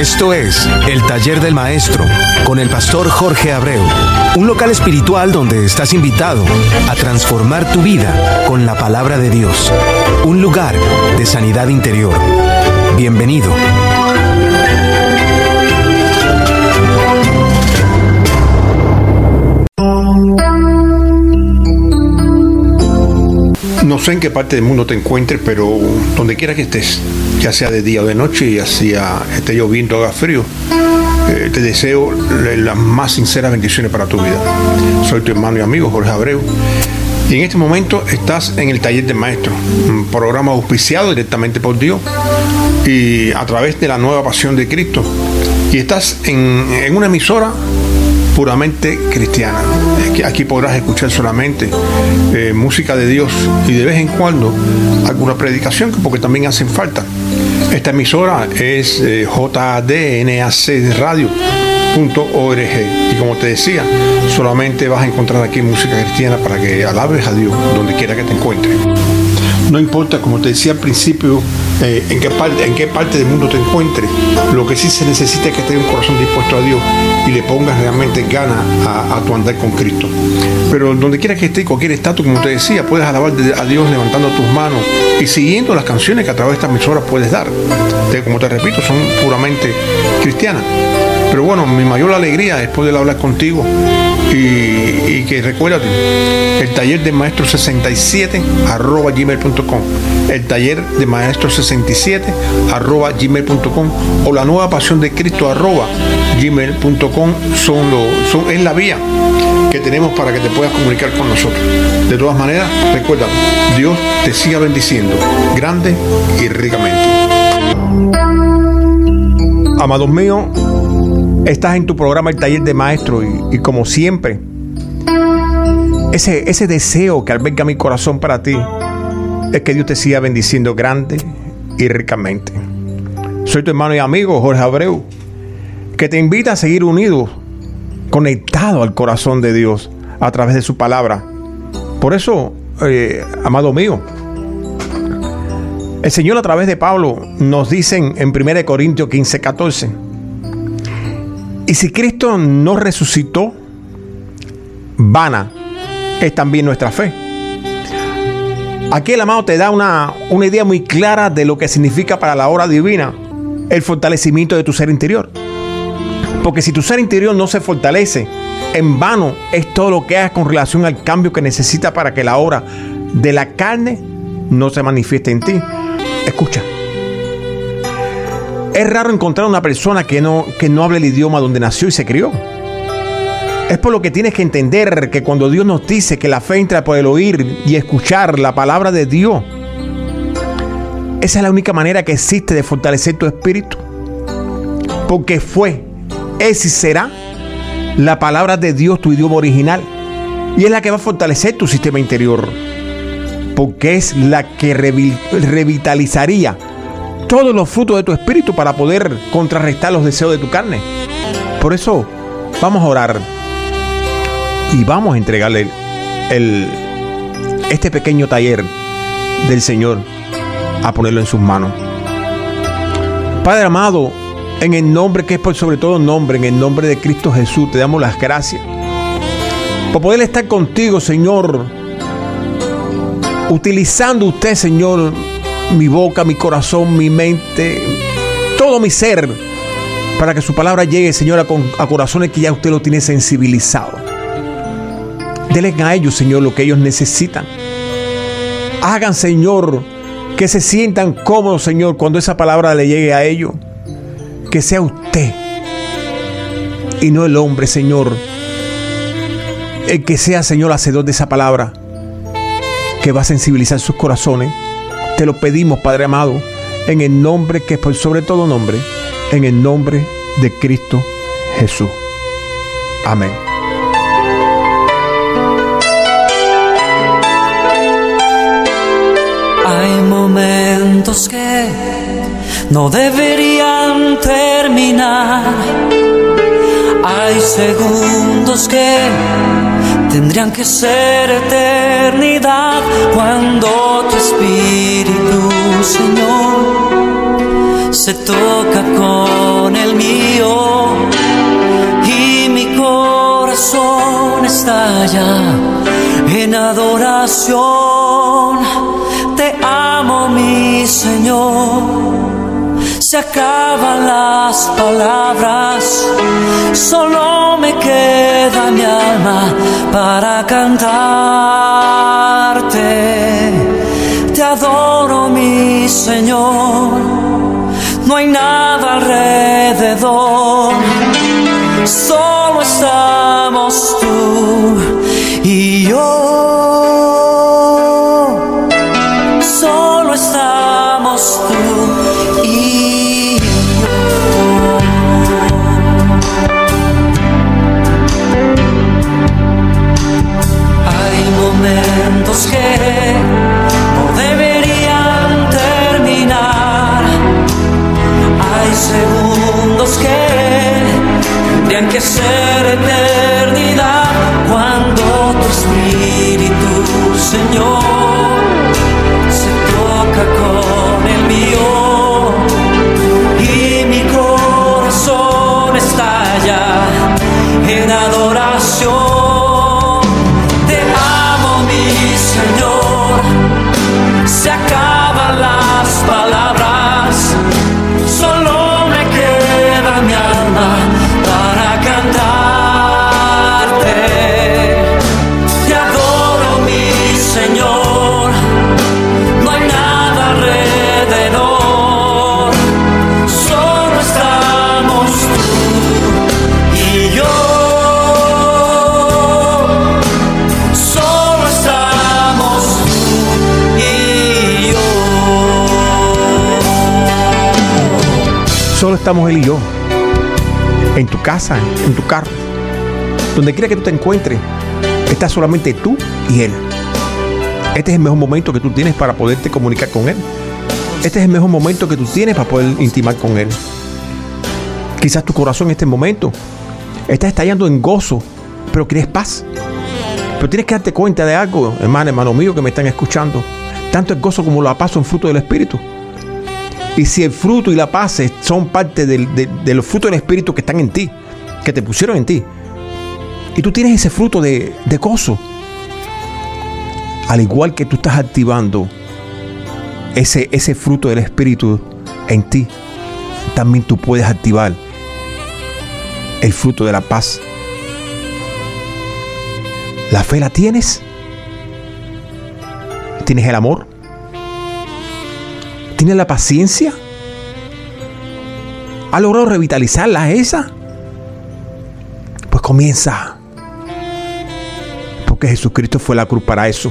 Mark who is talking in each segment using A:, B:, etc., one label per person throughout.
A: Esto es El Taller del Maestro con el pastor Jorge Abreu, un local espiritual donde estás invitado a transformar tu vida con la palabra de Dios, un lugar de sanidad interior. Bienvenido.
B: No sé en qué parte del mundo te encuentres, pero donde quiera que estés, ya sea de día o de noche, ya sea esté lloviendo o haga frío, eh, te deseo las más sinceras bendiciones para tu vida. Soy tu hermano y amigo Jorge Abreu. Y en este momento estás en el taller de maestro, un programa auspiciado directamente por Dios y a través de la nueva pasión de Cristo. Y estás en, en una emisora puramente cristiana. Aquí podrás escuchar solamente eh, música de Dios y de vez en cuando alguna predicación, porque también hacen falta. Esta emisora es eh, jdnacradio.org y como te decía, solamente vas a encontrar aquí música cristiana para que alabes a Dios donde quiera que te encuentres. No importa, como te decía al principio, eh, en, qué parte, en qué parte del mundo te encuentres, lo que sí se necesita es que tengas un corazón dispuesto a Dios y le pongas realmente ganas a, tu andar con Cristo. Pero donde quiera que estés, cualquier estatus, como te decía, puedes alabar a Dios levantando tus manos y siguiendo las canciones que a través de estas emisoras puedes dar. como te repito, son puramente cristianas. Pero bueno, mi mayor alegría es poder hablar contigo y, que recuérdate, el taller de maestro 67 arroba gmail.com, el taller de maestro 67 arroba gmail.com o la nueva pasión de Cristo arroba gmail.com son, son, es la vía que tenemos para que te puedas comunicar con nosotros. De todas maneras, recuerda, Dios te siga bendiciendo grande y ricamente. Amados míos, Estás en tu programa El Taller de Maestro y, como siempre, ese, ese deseo que alberga mi corazón para ti es que Dios te siga bendiciendo grande y ricamente. Soy tu hermano y amigo Jorge Abreu, que te invita a seguir unido, conectado al corazón de Dios a través de su palabra. Por eso, eh, amado mío, el Señor a través de Pablo nos dice en 1 Corintios 15, 14, y si Cristo no resucitó, vana es también nuestra fe. Aquí el amado te da una, una idea muy clara de lo que significa para la hora divina el fortalecimiento de tu ser interior. Porque si tu ser interior no se fortalece, en vano es todo lo que hagas con relación al cambio que necesita para que la hora de la carne no se manifieste en ti. Escucha. Es raro encontrar una persona que no, que no hable el idioma donde nació y se crió. Es por lo que tienes que entender que cuando Dios nos dice que la fe entra por el oír y escuchar la palabra de Dios, esa es la única manera que existe de fortalecer tu espíritu. Porque fue, es y será la palabra de Dios tu idioma original. Y es la que va a fortalecer tu sistema interior. Porque es la que revitalizaría todos los frutos de tu espíritu para poder contrarrestar los deseos de tu carne. Por eso vamos a orar y vamos a entregarle el, este pequeño taller del Señor a ponerlo en sus manos. Padre amado, en el nombre que es por sobre todo nombre, en el nombre de Cristo Jesús, te damos las gracias por poder estar contigo, Señor, utilizando usted, Señor, mi boca, mi corazón, mi mente, todo mi ser, para que su palabra llegue, Señor, a, corazones que ya usted lo tiene sensibilizado. Denle a ellos, Señor, lo que ellos necesitan. Hagan, Señor, que se sientan cómodos, Señor, cuando esa palabra le llegue a ellos. Que sea usted y no el hombre, Señor. El que sea, Señor, hacedor de esa palabra, que va a sensibilizar sus corazones te lo pedimos, Padre amado, en el nombre que es por sobre todo nombre, en el nombre de Cristo Jesús. Amén.
C: Hay momentos que no deberían terminar. Hay segundos que tendrían que ser eternidad cuando tu espíritu, Señor, se toca con el mío y mi corazón estalla en adoración. Te amo, mi Señor se acaban las palabras, solo me queda mi para cantarte. Te adoro, mi Señor, no hay nada alrededor, Solo estamos
D: él y yo. En tu casa, en tu carro. Donde quiera que tú te encuentres, está solamente tú y él. Este es el mejor momento que tú tienes para poderte comunicar con él. Este es el mejor momento que tú tienes para poder intimar con él. Quizás tu corazón en este momento está estallando en gozo, pero quieres paz. Pero tienes que darte cuenta de algo, hermano, hermano mío, que me están escuchando. Tanto el gozo como la paz son fruto del Espíritu. Y si el fruto y la paz son parte de los frutos del Espíritu que están en ti, que te pusieron en ti, y tú tienes ese fruto de, de gozo, al igual que tú estás activando ese, ese fruto del Espíritu en ti, también tú puedes activar el fruto de la paz. ¿La fe la tienes? ¿Tienes el amor? ¿Tienes la paciencia? ¿Ha logrado revitalizarla esa? Pues comienza. Porque Jesucristo fue la cruz para eso.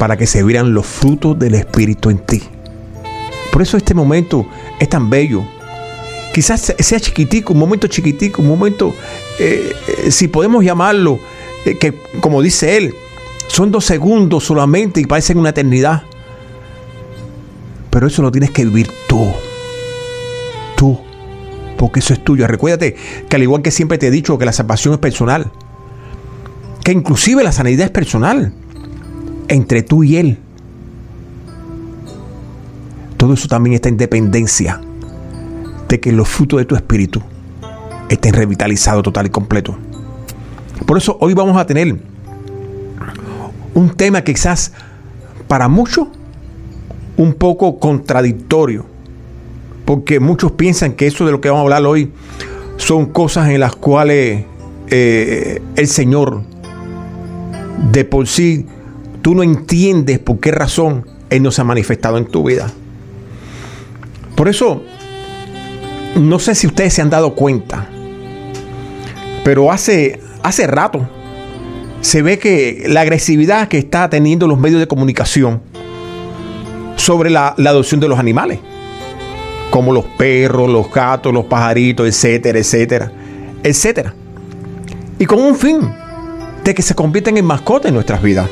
D: Para que se vieran los frutos del Espíritu en ti. Por eso este momento es tan bello. Quizás se- sea chiquitico, un momento chiquitico, un momento, eh, eh, si podemos llamarlo, eh, que como dice él, son dos segundos solamente y parecen una eternidad. Pero eso lo tienes que vivir tú. Tú. Porque eso es tuyo. Recuérdate que al igual que siempre te he dicho que la salvación es personal. Que inclusive la sanidad es personal. Entre tú y Él. Todo eso también está en dependencia de que los frutos de tu espíritu estén revitalizados total y completo. Por eso hoy vamos a tener un tema que quizás para muchos un poco contradictorio, porque muchos piensan que eso de lo que vamos a hablar hoy son cosas en las cuales eh, el Señor de por sí tú no entiendes por qué razón Él no se ha manifestado en tu vida. Por eso, no sé si ustedes se han dado cuenta, pero hace, hace rato se ve que la agresividad que está teniendo los medios de comunicación sobre la, adopción de los animales, como los perros, los gatos, los pajaritos, etcétera, etcétera, etcétera. Y con un fin de que se conviertan en mascotas en nuestras vidas.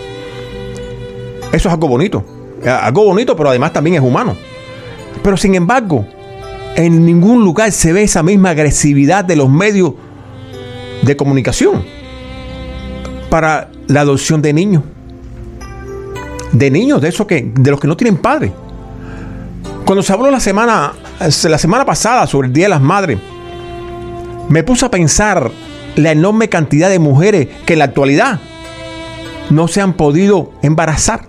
D: Eso es algo bonito. Eh, Algo bonito, pero además también es humano. Pero sin embargo, en ningún lugar se ve esa misma agresividad de los medios de comunicación para la adopción de niños. De niños, de esos que, de los que no tienen padre. Cuando se habló la semana la semana pasada sobre el Día de las Madres, me puse a pensar la enorme cantidad de mujeres que en la actualidad no se han podido embarazar.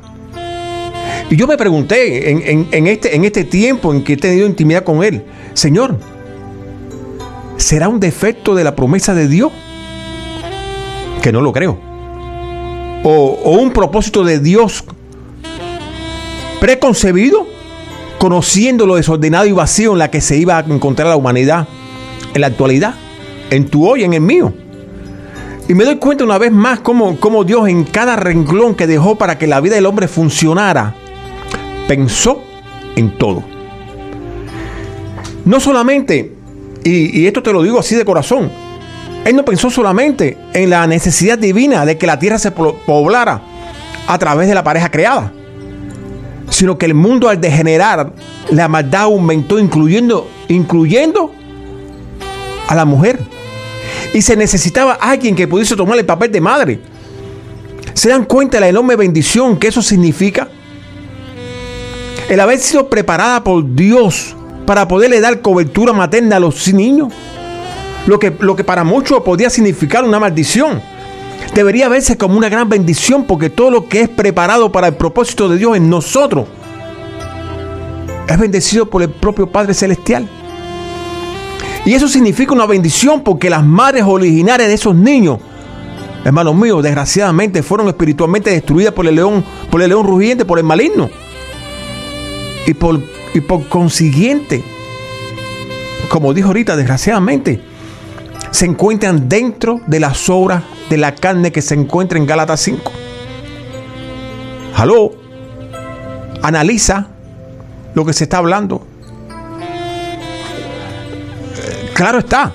D: Y yo me pregunté en, este, en este tiempo en que he tenido intimidad con Él, Señor, ¿será un defecto de la promesa de Dios? Que no lo creo. O un propósito de Dios preconcebido, conociendo lo desordenado y vacío en la que se iba a encontrar la humanidad en la actualidad, en tu hoy, en el mío. Y me doy cuenta una vez más cómo, cómo Dios en cada renglón que dejó para que la vida del hombre funcionara, pensó en todo. No solamente, y, esto te lo digo así de corazón, Él no pensó solamente en la necesidad divina de que la tierra se poblara a través de la pareja creada, sino que el mundo al degenerar, la maldad aumentó, incluyendo, incluyendo a la mujer y se necesitaba alguien que pudiese tomar el papel de madre. ¿Se dan cuenta de la enorme bendición que eso significa? El haber sido preparada por Dios para poderle dar cobertura materna a los niños. Lo que, lo que para muchos podía significar una maldición. Debería verse como una gran bendición porque todo lo que es preparado para el propósito de Dios en nosotros es bendecido por el propio Padre Celestial. Y eso significa una bendición porque las madres originarias de esos niños, hermanos míos, desgraciadamente fueron espiritualmente destruidas por el león, por el león rugiente, por el maligno. Y por, y por consiguiente, como dijo ahorita, desgraciadamente, se encuentran dentro de las obras de la carne que se encuentra en Gálatas 5. Aló, analiza lo que se está hablando. Claro está.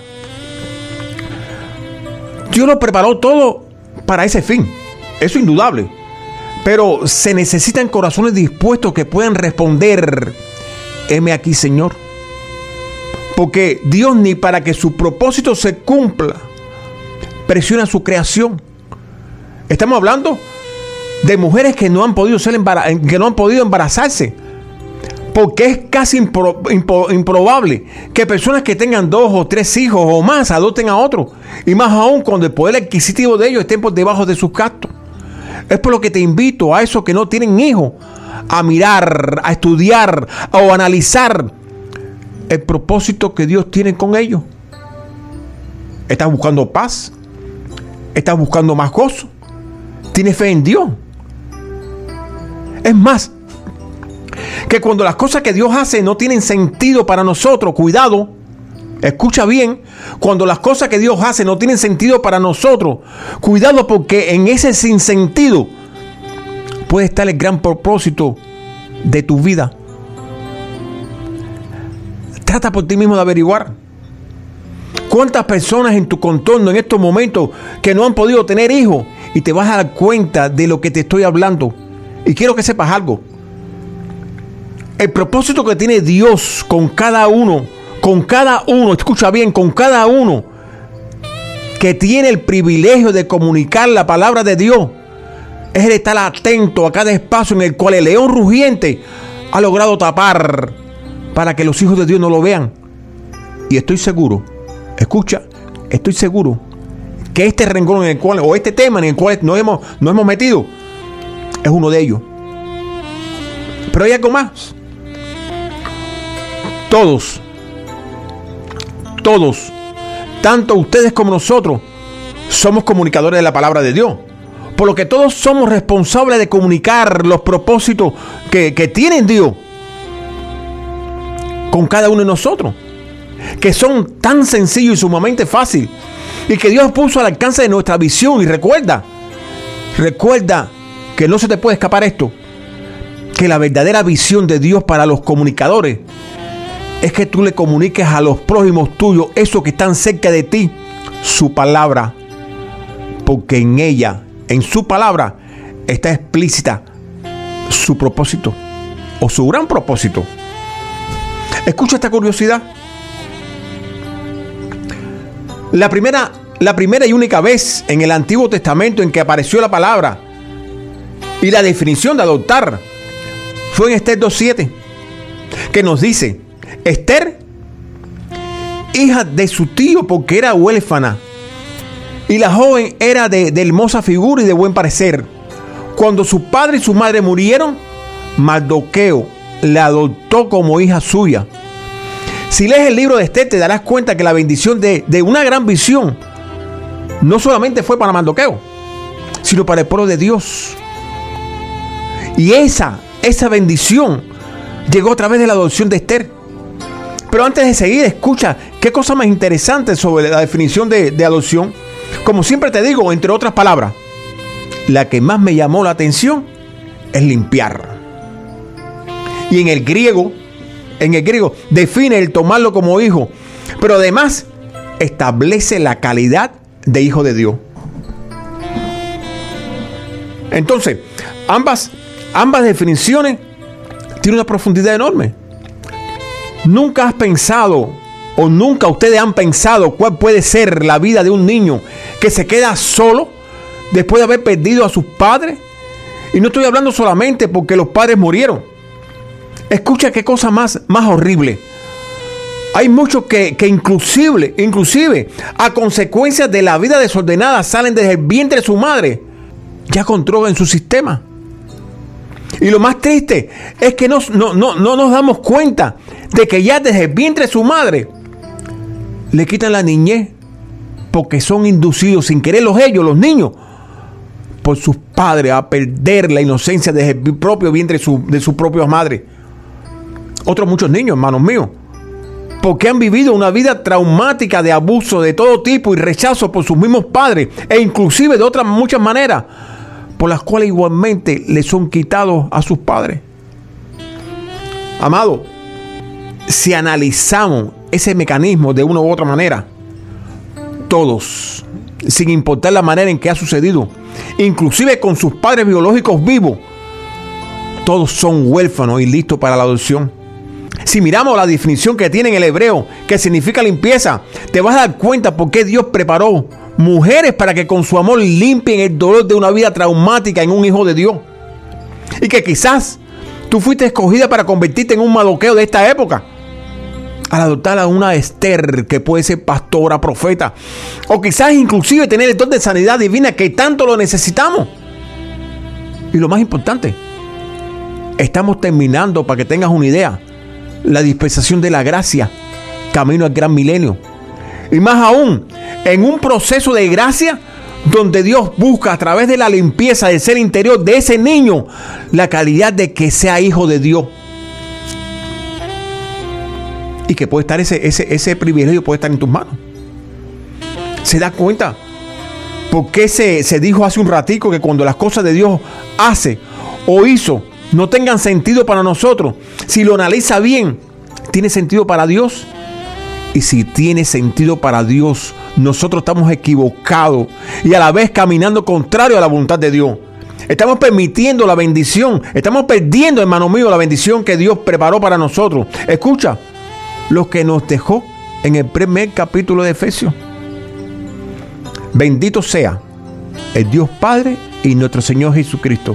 D: Dios lo preparó todo para ese fin. Eso es indudable. Pero se necesitan corazones dispuestos que puedan responder, heme aquí Señor. Porque Dios ni para que su propósito se cumpla, presiona su creación. Estamos hablando de mujeres que no han podido ser que no han podido embarazarse porque es casi improbable que personas que tengan dos o tres hijos o más adopten a otro. Y más aún cuando el poder adquisitivo de ellos estén por debajo de sus gastos. Es por lo que te invito a esos que no tienen hijos a mirar, a estudiar o analizar el propósito que Dios tiene con ellos. ¿Estás buscando paz? ¿Estás buscando más gozo? ¿Tienes fe en Dios? Es más, que cuando las cosas que Dios hace no tienen sentido para nosotros, cuidado, escucha bien, cuando las cosas que Dios hace no tienen sentido para nosotros, cuidado porque en ese sinsentido puede estar el gran propósito de tu vida. Trata por ti mismo de averiguar. ¿Cuántas personas en tu contorno en estos momentos que no han podido tener hijos? Y te vas a dar cuenta de lo que te estoy hablando. Y quiero que sepas algo el propósito que tiene Dios con cada uno, con cada uno, escucha bien, con cada uno que tiene el privilegio de comunicar la palabra de Dios, es el estar atento a cada espacio en el cual el león rugiente ha logrado tapar para que los hijos de Dios no lo vean. Y estoy seguro, escucha, estoy seguro que este renglón en el cual, o este tema en el cual nos hemos, nos hemos metido, es uno de ellos. Pero hay algo más todos, todos, tanto ustedes como nosotros, somos comunicadores de la palabra de Dios. Por lo que todos somos responsables de comunicar los propósitos que, que tiene Dios con cada uno de nosotros. Que son tan sencillos y sumamente fáciles. Y que Dios puso al alcance de nuestra visión. Y recuerda, recuerda que no se te puede escapar esto. Que la verdadera visión de Dios para los comunicadores es que tú le comuniques a los prójimos tuyos, esos que están cerca de ti, su palabra. Porque en ella, en su palabra, está explícita su propósito o su gran propósito. Escucha esta curiosidad. La primera, la primera y única vez en el Antiguo Testamento en que apareció la palabra y la definición de adoptar fue en Esther 2.7, que nos dice, Esther, hija de su tío porque era huérfana. Y la joven era de, hermosa figura y de buen parecer. Cuando su padre y su madre murieron, Mardoqueo la adoptó como hija suya. Si lees el libro de Esther, te darás cuenta que la bendición de, de una gran visión no solamente fue para Mardoqueo, sino para el pueblo de Dios. Y esa, esa bendición llegó a través de la adopción de Esther. Pero antes de seguir, escucha qué cosa más interesante sobre la definición de, de adopción. Como siempre te digo, entre otras palabras, la que más me llamó la atención es limpiar. Y en el griego, en el griego, define el tomarlo como hijo, pero además establece la calidad de hijo de Dios. Entonces, ambas, ambas definiciones tienen una profundidad enorme. Nunca has pensado o nunca ustedes han pensado cuál puede ser la vida de un niño que se queda solo después de haber perdido a sus padres. Y no estoy hablando solamente porque los padres murieron. Escucha qué cosa más, más horrible. Hay muchos que, que inclusive, inclusive a consecuencia de la vida desordenada salen desde el vientre de su madre ya controlan su sistema. Y lo más triste es que no, no, no, no nos damos cuenta de que ya desde el vientre de su madre le quitan la niñez porque son inducidos sin quererlos ellos, los niños, por sus padres a perder la inocencia desde el propio vientre de su, de su propia madre. Otros muchos niños, hermanos míos, porque han vivido una vida traumática de abuso de todo tipo y rechazo por sus mismos padres e inclusive de otras muchas maneras por las cuales igualmente le son quitados a sus padres. Amado, si analizamos ese mecanismo de una u otra manera, todos, sin importar la manera en que ha sucedido, inclusive con sus padres biológicos vivos, todos son huérfanos y listos para la adopción. Si miramos la definición que tiene en el hebreo, que significa limpieza, te vas a dar cuenta por qué Dios preparó mujeres para que con su amor limpien el dolor de una vida traumática en un hijo de Dios. Y que quizás tú fuiste escogida para convertirte en un madoqueo de esta época. Al adoptar a una Esther que puede ser pastora, profeta. O quizás inclusive tener el don de sanidad divina que tanto lo necesitamos. Y lo más importante, estamos terminando, para que tengas una idea, la dispensación de la gracia, camino al gran milenio. Y más aún, en un proceso de gracia donde Dios busca a través de la limpieza del ser interior de ese niño la calidad de que sea hijo de Dios. Y que puede estar ese, ese, ese privilegio puede estar en tus manos. ¿Se da cuenta? Porque se, se dijo hace un ratico que cuando las cosas de Dios hace o hizo no tengan sentido para nosotros, si lo analiza bien, ¿tiene sentido para Dios? Y si tiene sentido para Dios, nosotros estamos equivocados y a la vez caminando contrario a la voluntad de Dios. Estamos permitiendo la bendición. Estamos perdiendo, hermano mío, la bendición que Dios preparó para nosotros. Escucha, lo que nos dejó en el primer capítulo de Efesios. Bendito sea el Dios Padre y nuestro Señor Jesucristo,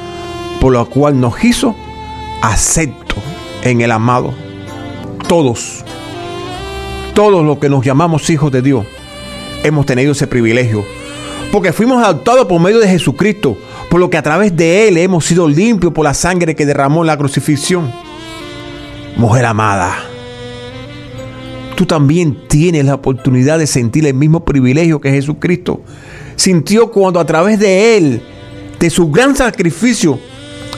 D: por lo cual nos hizo acepto en el amado. Todos todos los que nos llamamos hijos de Dios hemos tenido ese privilegio. Porque fuimos adoptados por medio de Jesucristo, por lo que a través de Él hemos sido limpios por la sangre que derramó en la crucifixión. Mujer amada, tú también tienes la oportunidad de sentir el mismo privilegio que Jesucristo sintió cuando a través de Él, de su gran sacrificio,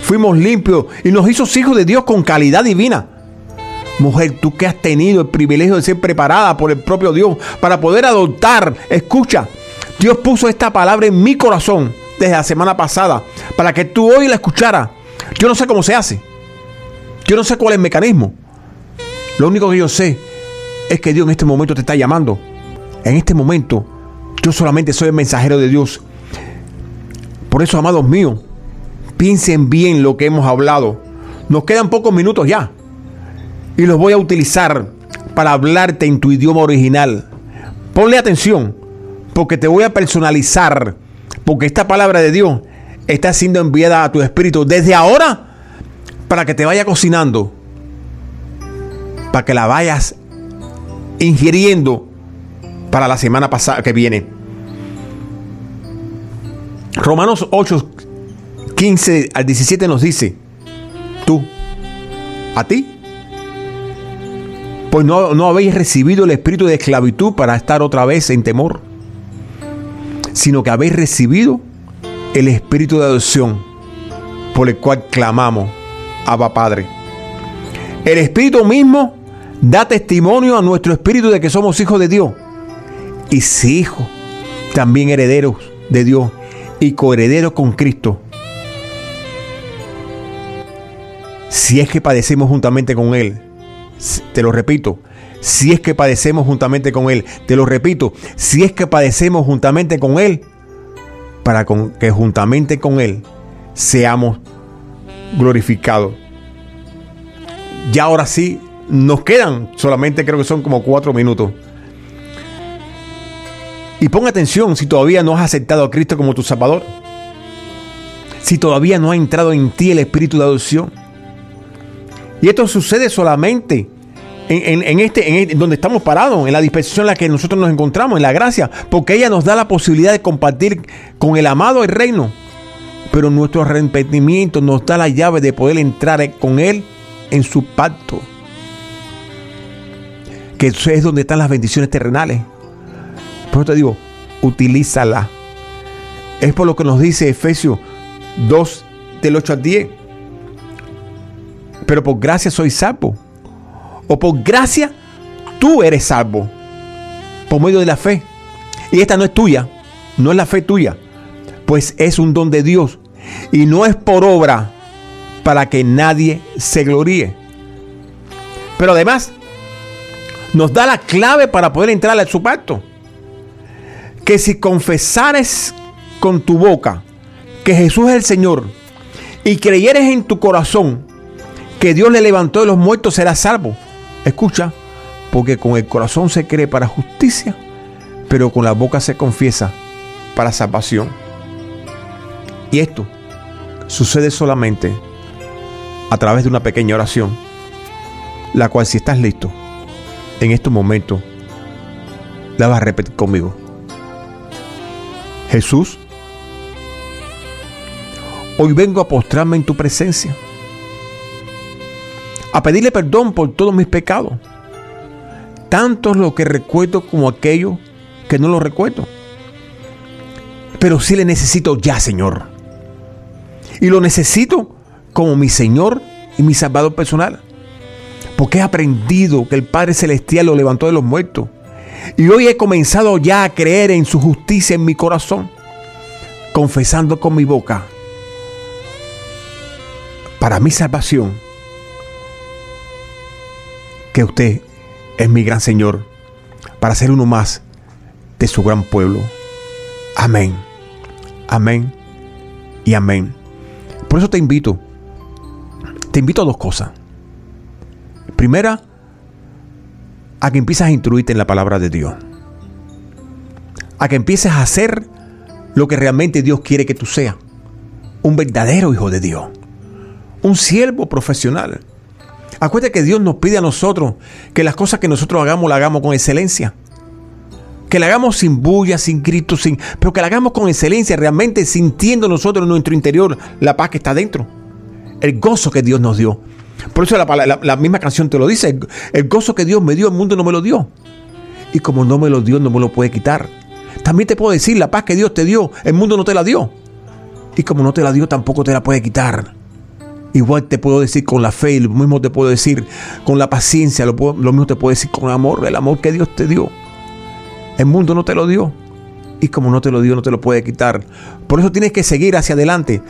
D: fuimos limpios y nos hizo hijos de Dios con calidad divina. Mujer, tú que has tenido el privilegio de ser preparada por el propio Dios para poder adoptar, escucha, Dios puso esta palabra en mi corazón desde la semana pasada para que tú hoy la escucharas. Yo no sé cómo se hace. Yo no sé cuál es el mecanismo.
B: Lo único que yo sé es que Dios en este momento te está llamando. En este momento yo solamente soy el mensajero de Dios. Por eso, amados míos, piensen bien lo que hemos hablado. Nos quedan pocos minutos ya. Y los voy a utilizar para hablarte en tu idioma original. Ponle atención, porque te voy a personalizar. Porque esta palabra de Dios está siendo enviada a tu espíritu desde ahora para que te vaya cocinando. Para que la vayas ingiriendo para la semana pasada que viene. Romanos 8, 15 al 17 nos dice, tú, a ti, pues no, no habéis recibido el espíritu de esclavitud para estar otra vez en temor, sino que habéis recibido el espíritu de adopción por el cual clamamos, Abba Padre. El espíritu mismo da testimonio a nuestro espíritu de que somos hijos de Dios. Y si hijos, también herederos de Dios y coherederos con Cristo. Si es que padecemos juntamente con Él, te lo repito, si es que padecemos juntamente con Él, te lo repito, si es que padecemos juntamente con Él, para que juntamente con Él seamos glorificados. Ya ahora sí, nos quedan solamente creo que son como cuatro minutos. Y pon atención si todavía no has aceptado a Cristo como tu Salvador. Si todavía no ha entrado en ti el espíritu de adopción. Y esto sucede solamente en, este, en donde estamos parados, en la dispensación en la que nosotros nos encontramos, en la gracia, porque ella nos da la posibilidad de compartir con el amado el reino. Pero nuestro arrepentimiento nos da la llave de poder entrar con Él en su pacto. Que es donde están las bendiciones terrenales. Por eso te digo, utilízala. Es por lo que nos dice Efesios 2, del 8 al 10. Pero por gracia soy salvo. O por gracia tú eres salvo. Por medio de la fe. Y esta no es tuya. No es la fe tuya. Pues es un don de Dios. Y no es por obra para que nadie se gloríe. Pero además nos da la clave para poder entrar a su pacto que si confesares con tu boca que Jesús es el Señor y creyeres en tu corazón que Dios le levantó de los muertos, serás salvo. Escucha, porque con el corazón se cree para justicia, pero con la boca se confiesa para salvación. Y esto sucede solamente a través de una pequeña oración, la cual si estás listo, en estos momentos, la vas a repetir conmigo. Jesús, hoy vengo a postrarme en tu presencia, a pedirle perdón por todos mis pecados, tanto lo que recuerdo como aquello que no lo recuerdo. Pero sí le necesito ya, Señor. Y lo necesito como mi Señor y mi Salvador personal. Porque he aprendido que el Padre Celestial lo levantó de los muertos y hoy he comenzado ya a creer en su justicia en mi corazón, confesando con mi boca para mi salvación que usted es mi gran Señor para ser uno más de su gran pueblo. Amén, amén y amén. Por eso te invito, te invito a dos cosas. Primera, a que empieces a instruirte en la palabra de Dios. A que empieces a hacer lo que realmente Dios quiere que tú seas. Un verdadero hijo de Dios. Un siervo profesional. Acuérdate que Dios nos pide a nosotros que las cosas que nosotros hagamos las hagamos con excelencia. Que la hagamos sin bulla, sin gritos, sin, pero que la hagamos con excelencia, realmente sintiendo nosotros en nuestro interior la paz que está dentro. El gozo que Dios nos dio. Por eso la, misma canción te lo dice. El, gozo que Dios me dio, el mundo no me lo dio. Y como no me lo dio, no me lo puede quitar. También te puedo decir, la paz que Dios te dio, el mundo no te la dio. Y como no te la dio, tampoco te la puede quitar. Igual te puedo decir con la fe, lo mismo te puedo decir con la paciencia, lo, lo mismo te puedo decir con amor, el amor que Dios te dio. El mundo no te lo dio. Y como no te lo dio, no te lo puede quitar. Por eso tienes que seguir hacia adelante.